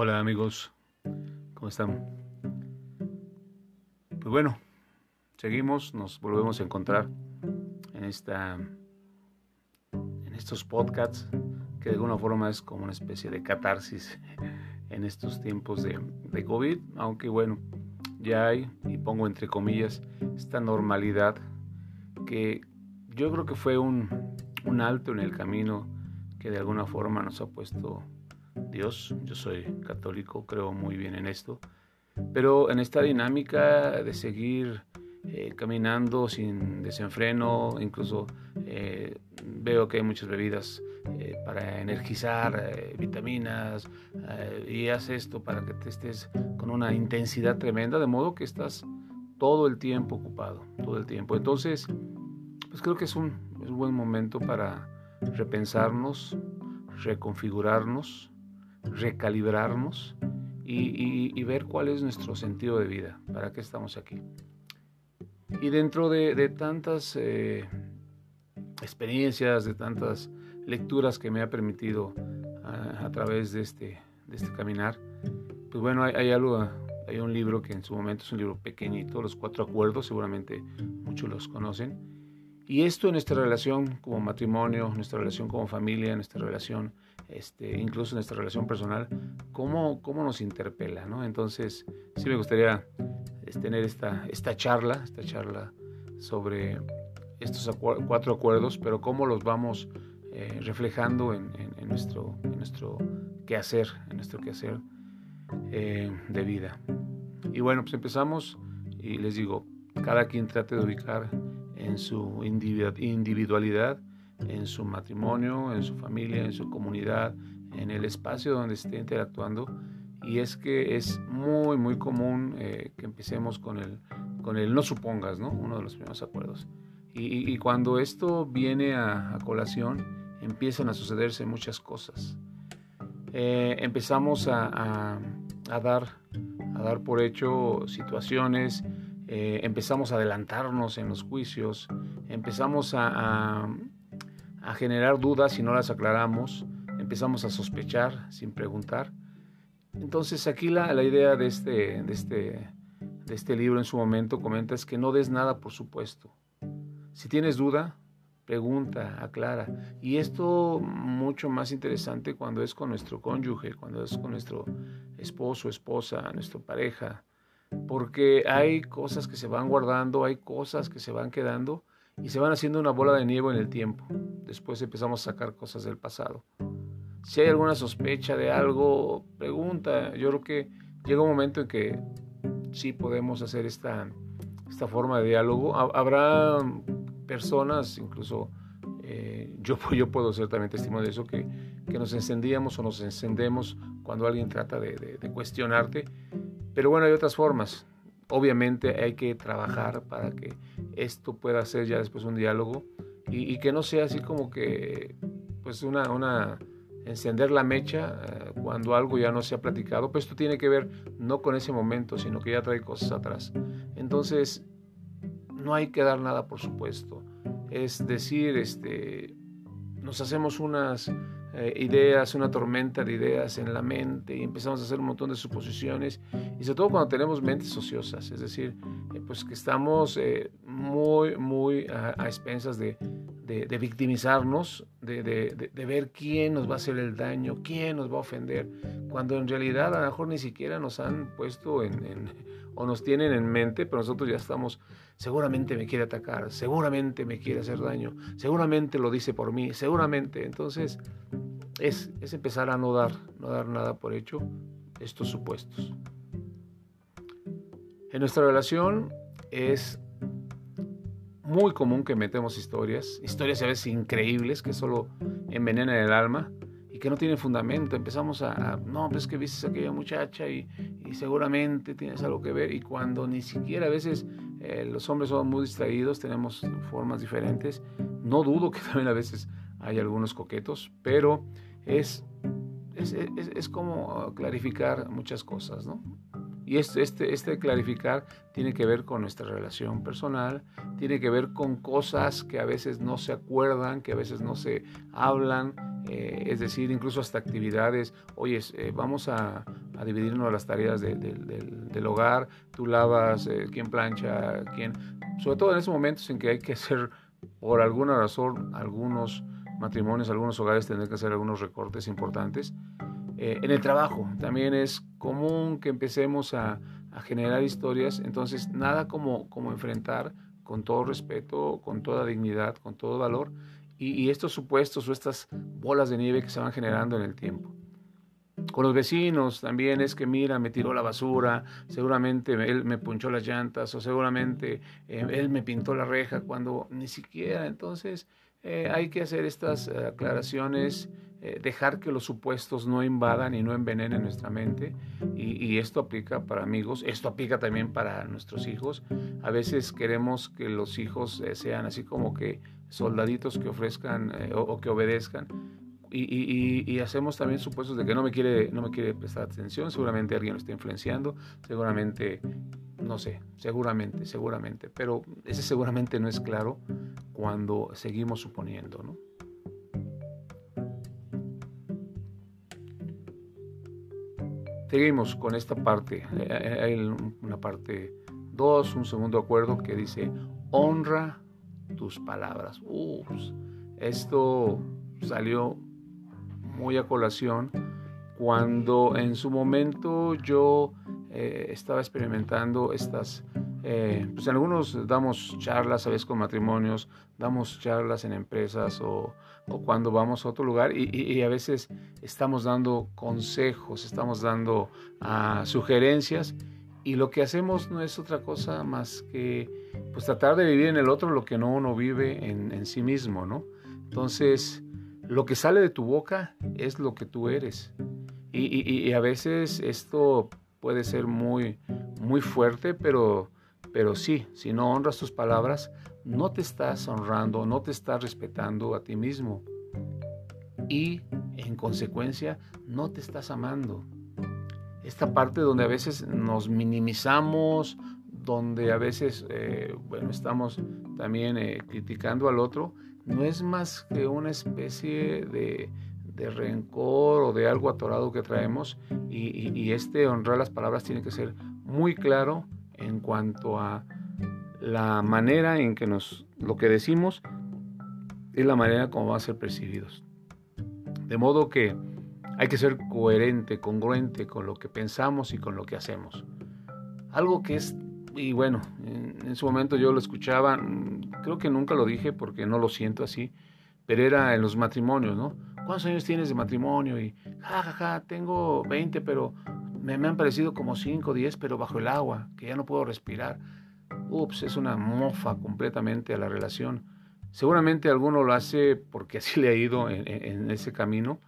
Hola amigos, ¿cómo están? Pues bueno, seguimos, nos volvemos a encontrar en esta en estos podcasts que de alguna forma es como una especie de catarsis en estos tiempos de, COVID, aunque bueno, ya hay, y pongo entre comillas, esta normalidad que yo creo que fue un, un alto en el camino que de alguna forma nos ha puesto Dios. Yo soy católico, creo muy bien en esto. Pero en esta dinámica de seguir eh, caminando sin desenfreno, incluso eh, veo que hay muchas bebidas eh, para energizar, vitaminas, y haz esto para que te estés con una intensidad tremenda, de modo que estás todo el tiempo ocupado, todo el tiempo. Entonces, pues creo que es un, es un buen momento para repensarnos, reconfigurarnos, recalibrarnos y, ver cuál es nuestro sentido de vida, para qué estamos aquí. Y dentro de, tantas eh, experiencias, de tantas lecturas que me ha permitido a, través de este, de este caminar, pues bueno, hay, hay, algo, hay un libro que en su momento es un libro pequeñito, Los Cuatro Acuerdos, seguramente muchos los conocen. Y esto en nuestra relación como matrimonio, nuestra relación como familia, nuestra relación este, incluso en nuestra relación personal, cómo, cómo nos interpela, ¿no? Entonces, sí me gustaría tener esta, esta charla, esta charla sobre estos cuatro acuerdos, pero cómo los vamos eh, reflejando en, nuestro, en nuestro quehacer, en nuestro quehacer eh, de vida. Y bueno, pues empezamos y les digo, cada quien trate de ubicar en su individualidad en su matrimonio, en su familia, en su comunidad, en el espacio donde esté interactuando. Y es que es muy, muy común eh, que empecemos con el, con el no supongas, ¿no? Uno de los primeros acuerdos. Y, cuando esto viene a, colación, empiezan a sucederse muchas cosas. Eh, empezamos a, a, dar, a dar por hecho situaciones, eh, empezamos a adelantarnos en los juicios, empezamos a, a generar dudas si no las aclaramos, empezamos a sospechar sin preguntar. Entonces aquí la, la idea de este, de, este, de este libro en su momento comenta es que no des nada por supuesto. Si tienes duda, pregunta, aclara. Y esto mucho más interesante cuando es con nuestro cónyuge, cuando es con nuestro esposo, esposa, nuestra pareja, porque hay cosas que se van guardando, hay cosas que se van quedando y se van haciendo una bola de nieve en el tiempo. Después empezamos a sacar cosas del pasado. Si hay alguna sospecha de algo, pregunta. Yo creo que llega un momento en que sí podemos hacer esta, esta forma de diálogo. Habrá personas, incluso eh, yo, yo puedo ser también testimonio de eso, que, que, nos encendíamos o nos encendemos cuando alguien trata de, de cuestionarte. Pero bueno, hay otras formas. Obviamente hay que trabajar para que esto pueda ser ya después un diálogo y, que no sea así como que pues una, encender la mecha eh, cuando algo ya no se ha platicado, pero esto tiene que ver no con ese momento, sino que ya trae cosas atrás. Entonces, no hay que dar nada por supuesto. Es decir, este, nos hacemos unas eh, ideas, una tormenta de ideas en la mente y empezamos a hacer un montón de suposiciones. Y sobre todo cuando tenemos mentes ociosas, es decir, eh, pues que estamos eh, muy, muy a, expensas de, de, victimizarnos, de, de, ver quién nos va a hacer el daño, quién nos va a ofender, cuando en realidad a lo mejor ni siquiera nos han puesto en, en o nos tienen en mente, pero nosotros ya estamos, seguramente me quiere atacar, seguramente me quiere hacer daño, seguramente lo dice por mí, seguramente. Entonces, es, empezar a no dar, no dar nada por hecho estos supuestos. En nuestra relación es muy común que metemos historias, historias a veces increíbles que solo envenenan el alma y que no tienen fundamento. Empezamos a, no, pues que viste a aquella muchacha y, seguramente tienes algo que ver y cuando ni siquiera a veces eh, los hombres son muy distraídos, tenemos formas diferentes. No dudo que también a veces hay algunos coquetos, pero es, es, como clarificar muchas cosas, ¿no? Y este, este, este clarificar tiene que ver con nuestra relación personal, tiene que ver con cosas que a veces no se acuerdan, que a veces no se hablan, eh, es decir, incluso hasta actividades, oye, eh, vamos a, a dividirnos las tareas del hogar, tú lavas, eh, quién plancha, quién, sobre todo en esos momentos en que hay que hacer, por alguna razón, algunos matrimonios, algunos hogares tendrán que hacer algunos recortes importantes. Eh, en el trabajo también es común que empecemos a, a, generar historias, entonces nada como, como enfrentar con todo respeto, con toda dignidad, con todo valor, y, estos supuestos o estas bolas de nieve que se van generando en el tiempo. Con los vecinos también es que, mira, me tiró la basura, seguramente él me punchó las llantas o seguramente eh, él me pintó la reja cuando ni siquiera. Entonces eh, hay que hacer estas eh, aclaraciones, dejar que los supuestos no invadan y no envenenen nuestra mente. Y, esto aplica para amigos, esto aplica también para nuestros hijos. A veces queremos que los hijos sean así como que soldaditos que ofrezcan o, o que obedezcan. Y, hacemos también supuestos de que no me quiere no me quiere prestar atención seguramente alguien lo está influenciando seguramente no sé seguramente seguramente. Pero ese seguramente no es claro cuando seguimos suponiendo no seguimos con esta parte. Hay una parte 2 un segundo acuerdo que dice honra tus palabras. Ups, esto salió muy a colación cuando en su momento yo eh, estaba experimentando estas, eh, pues algunos damos charlas a veces con matrimonios, damos charlas en empresas o, cuando vamos a otro lugar y, a veces estamos dando consejos, estamos dando ah, sugerencias y lo que hacemos no es otra cosa más que pues tratar de vivir en el otro lo que no uno vive en, sí mismo, ¿no? Entonces, lo que sale de tu boca es lo que tú eres. Y, a veces esto puede ser muy, muy fuerte, pero, pero sí, si no honras tus palabras, no te estás honrando, no te estás respetando a ti mismo. Y en consecuencia, no te estás amando. Esta parte donde a veces nos minimizamos, donde a veces, eh, bueno, estamos también eh, criticando al otro, no es más que una especie de, rencor o de algo atorado que traemos y, este honrar las palabras tiene que ser muy claro en cuanto a la manera en que nos lo que decimos es la manera como va a ser percibidos. De modo que hay que ser coherente, congruente con lo que pensamos y con lo que hacemos. Algo que es y bueno, en, su momento yo lo escuchaba, mm, creo que nunca lo dije porque no lo siento así, pero era en los matrimonios, ¿no? ¿Cuántos años tienes de matrimonio? Y, ja, ja, ja, tengo 20, pero me, han parecido como 5, 10, pero bajo el agua, que ya no puedo respirar. Ups, es una mofa completamente a la relación. Seguramente alguno lo hace porque así le ha ido en, en ese camino,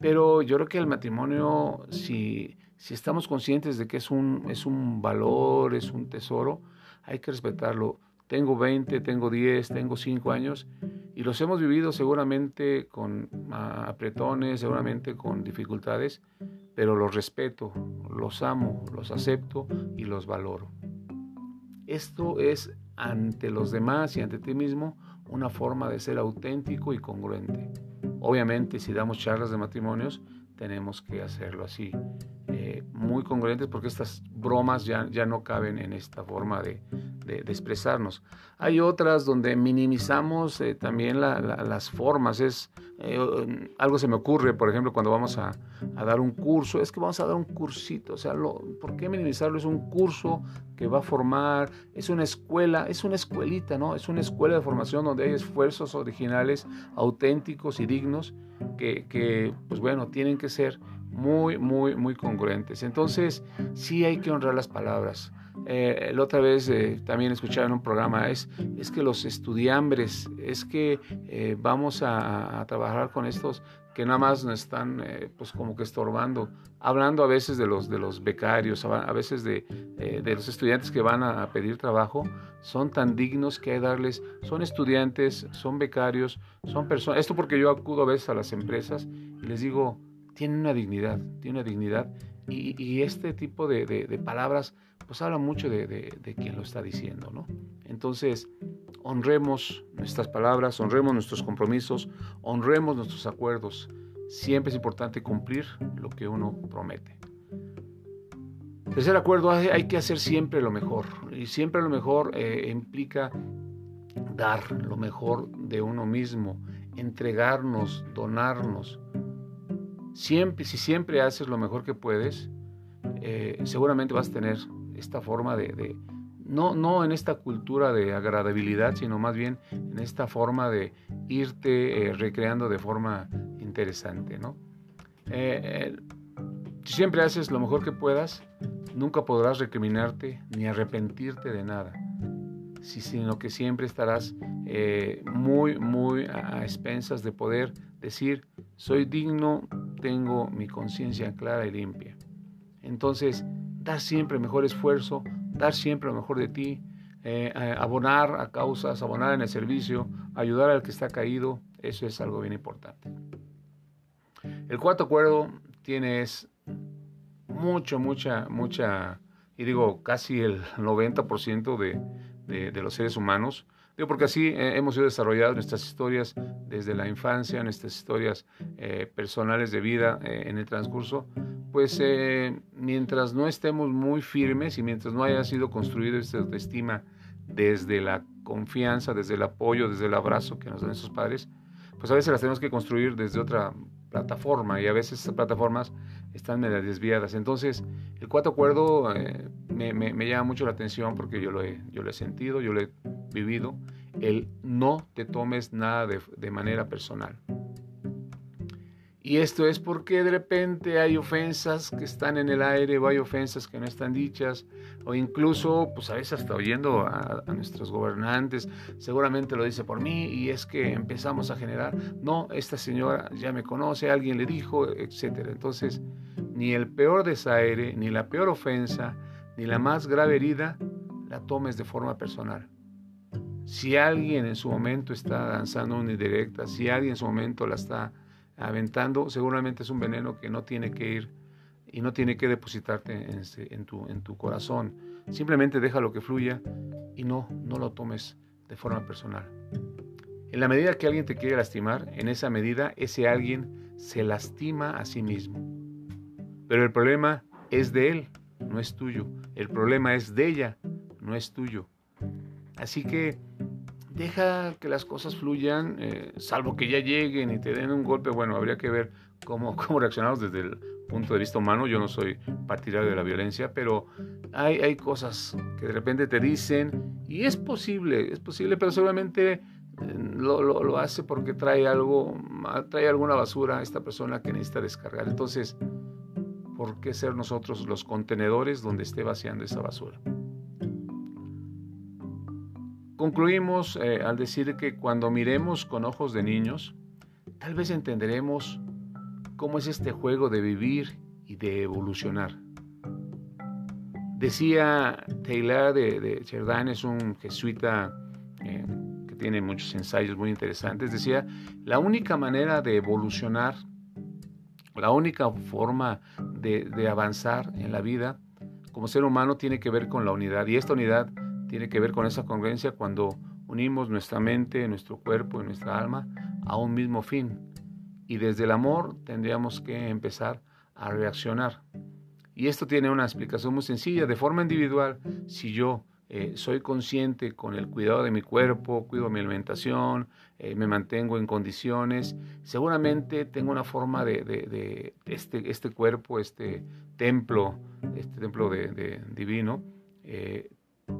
pero yo creo que el matrimonio, si si estamos conscientes de que es un, es un valor, es un tesoro, hay que respetarlo. Tengo 20, tengo 10, tengo 5 años y los hemos vivido seguramente con ah, apretones, seguramente con dificultades, pero los respeto, los amo, los acepto y los valoro. Esto es ante los demás y ante ti mismo una forma de ser auténtico y congruente. Obviamente si damos charlas de matrimonios, tenemos que hacerlo así, eh, muy congruentes porque estas bromas ya, ya no caben en esta forma de, de, expresarnos. Hay otras donde minimizamos eh, también las formas, es, eh, algo se me ocurre, por ejemplo, cuando vamos a, dar un curso, es que vamos a dar un cursito, o sea, lo, ¿por qué minimizarlo? Es un curso que va a formar, es una escuela, es una escuelita, ¿no? Es una escuela de formación donde hay esfuerzos originales, auténticos y dignos que, pues bueno, tienen que ser muy, muy, muy congruentes. Entonces, sí hay que honrar las palabras. Eh, la otra vez eh, también escuchaba en un programa, es, es que los estudiambres, es que eh, vamos a, trabajar con estos que nada más nos están pues como que estorbando, hablando a veces de los, de los becarios, a veces de, de los estudiantes que van a, pedir trabajo, son tan dignos que hay darles, son estudiantes, son becarios, son personas, esto porque yo acudo a veces a las empresas y les digo, tiene una dignidad, tiene una dignidad y, este tipo de, palabras pues habla mucho de, de, quien lo está diciendo, ¿no? Entonces, honremos nuestras palabras, honremos nuestros compromisos, honremos nuestros acuerdos. Siempre es importante cumplir lo que uno promete. Tercer acuerdo, hay que hacer siempre lo mejor. Y siempre lo mejor eh, implica dar lo mejor de uno mismo, entregarnos, donarnos. Siempre, si siempre haces lo mejor que puedes, eh, seguramente vas a tener esta forma de, no, no en esta cultura de agradabilidad, sino más bien en esta forma de irte eh, recreando de forma interesante, ¿no? si siempre haces lo mejor que puedas, nunca podrás recriminarte ni arrepentirte de nada, sino que siempre estarás eh, muy, muy a expensas de poder decir, soy digno, tengo mi conciencia clara y limpia. Entonces, dar siempre mejor esfuerzo, dar siempre lo mejor de ti, eh, abonar a causas, abonar en el servicio, ayudar al que está caído, eso es algo bien importante. El cuarto acuerdo tiene es mucho, mucha, mucha, y digo casi el 90% de, de, los seres humanos, digo porque así eh, hemos ido desarrollando nuestras historias desde la infancia, nuestras historias eh, personales de vida eh, en el transcurso, pues mientras no estemos muy firmes y mientras no haya sido construido esta autoestima desde la confianza, desde el apoyo, desde el abrazo que nos dan esos padres, pues a veces las tenemos que construir desde otra plataforma y a veces esas plataformas están medio desviadas. Entonces, el cuarto acuerdo eh, me, me, llama mucho la atención porque yo lo, he, yo lo he sentido, yo lo he vivido. El no te tomes nada de, de manera personal. Y esto es porque de repente hay ofensas que están en el aire o hay ofensas que no están dichas, o incluso, pues a veces hasta oyendo a, nuestros gobernantes, seguramente lo dice por mí, y es que empezamos a generar, no, esta señora ya me conoce, alguien le dijo, etc. Entonces, ni el peor desaire, ni la peor ofensa, ni la más grave herida, la tomes de forma personal. Si alguien en su momento está danzando una indirecta, si alguien en su momento la está aventando, seguramente es un veneno que no tiene que ir y no tiene que depositarte en, tu, en tu corazón. Simplemente déjalo que fluya y no, no lo tomes de forma personal. En la medida que alguien te quiere lastimar, en esa medida ese alguien se lastima a sí mismo. Pero el problema es de él, no es tuyo. El problema es de ella, no es tuyo. Así que deja que las cosas fluyan, eh, salvo que ya lleguen y te den un golpe, bueno, habría que ver cómo, cómo reaccionamos desde el punto de vista humano. Yo no soy partidario de la violencia, pero hay, hay cosas que de repente te dicen y es posible, es posible, pero seguramente eh, lo, lo, lo, hace porque trae algo, trae alguna basura a esta persona que necesita descargar. Entonces, ¿por qué ser nosotros los contenedores donde esté vaciando esa basura? Concluimos eh, al decir que cuando miremos con ojos de niños, tal vez entenderemos cómo es este juego de vivir y de evolucionar. Decía Taylor de, de es un jesuita eh, que tiene muchos ensayos muy interesantes, decía, la única manera de evolucionar, la única forma de, de avanzar en la vida como ser humano tiene que ver con la unidad y esta unidad tiene que ver con esa congruencia cuando unimos nuestra mente, nuestro cuerpo y nuestra alma a un mismo fin. Y desde el amor tendríamos que empezar a reaccionar. Y esto tiene una explicación muy sencilla. De forma individual, si yo eh, soy consciente con el cuidado de mi cuerpo, cuido mi alimentación, eh, me mantengo en condiciones, seguramente tengo una forma de, este, este cuerpo, este templo, este templo de, divino, eh,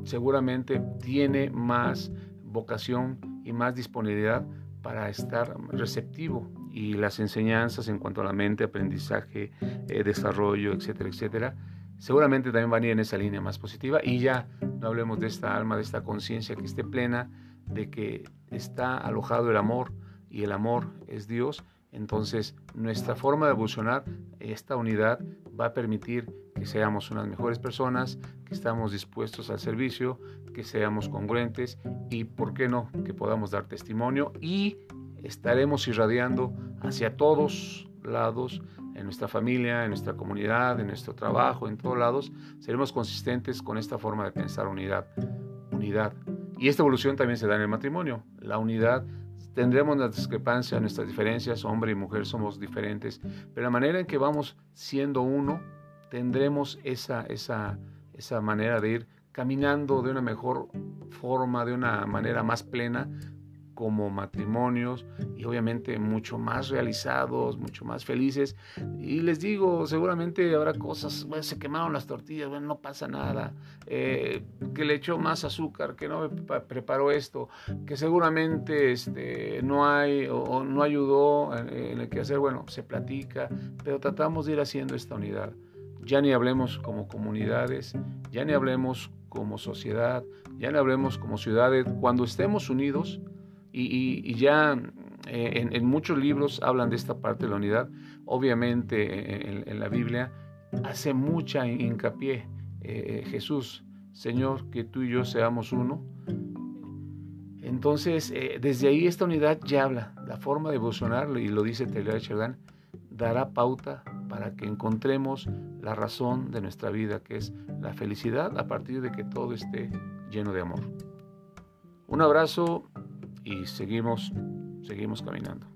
seguramente tiene más vocación y más disponibilidad para estar receptivo y las enseñanzas en cuanto a la mente, aprendizaje, eh, desarrollo, etcétera, etcétera, seguramente también van a ir en esa línea más positiva. Y ya no hablemos de esta alma, de esta conciencia que esté plena, de que está alojado el amor y el amor es Dios, entonces nuestra forma de evolucionar, esta unidad va a permitir que seamos unas mejores personas, que estamos dispuestos al servicio, que seamos congruentes y, ¿por qué no?, que podamos dar testimonio y estaremos irradiando hacia todos lados, en nuestra familia, en nuestra comunidad, en nuestro trabajo, en todos lados, seremos consistentes con esta forma de pensar unidad, unidad. Y esta evolución también se da en el matrimonio, la unidad tendremos las discrepancias, nuestras diferencias, hombre y mujer somos diferentes, pero la manera en que vamos siendo uno tendremos esa, esa, esa manera de ir caminando de una mejor forma, de una manera más plena, como matrimonios y obviamente mucho más realizados, mucho más felices. Y les digo, seguramente habrá cosas, bueno, se quemaron las tortillas, bueno, no pasa nada, eh, que le echó más azúcar, que no preparó esto, que seguramente este, no hay o, no ayudó en, en el que hacer, bueno, se platica, pero tratamos de ir haciendo esta unidad. Ya ni hablemos como comunidades, ya ni hablemos como sociedad, ya ni hablemos como ciudades. Cuando estemos unidos, y, ya eh, en, muchos libros hablan de esta parte de la unidad. Obviamente en, la Biblia hace mucha hincapié eh, Jesús, Señor, que tú y yo seamos uno. Entonces, eh, desde ahí esta unidad ya habla, la forma de evolucionar, y lo dice Taylor Chardin, dará pauta para que encontremos la razón de nuestra vida, que es la felicidad a partir de que todo esté lleno de amor. Un abrazo y seguimos, seguimos caminando.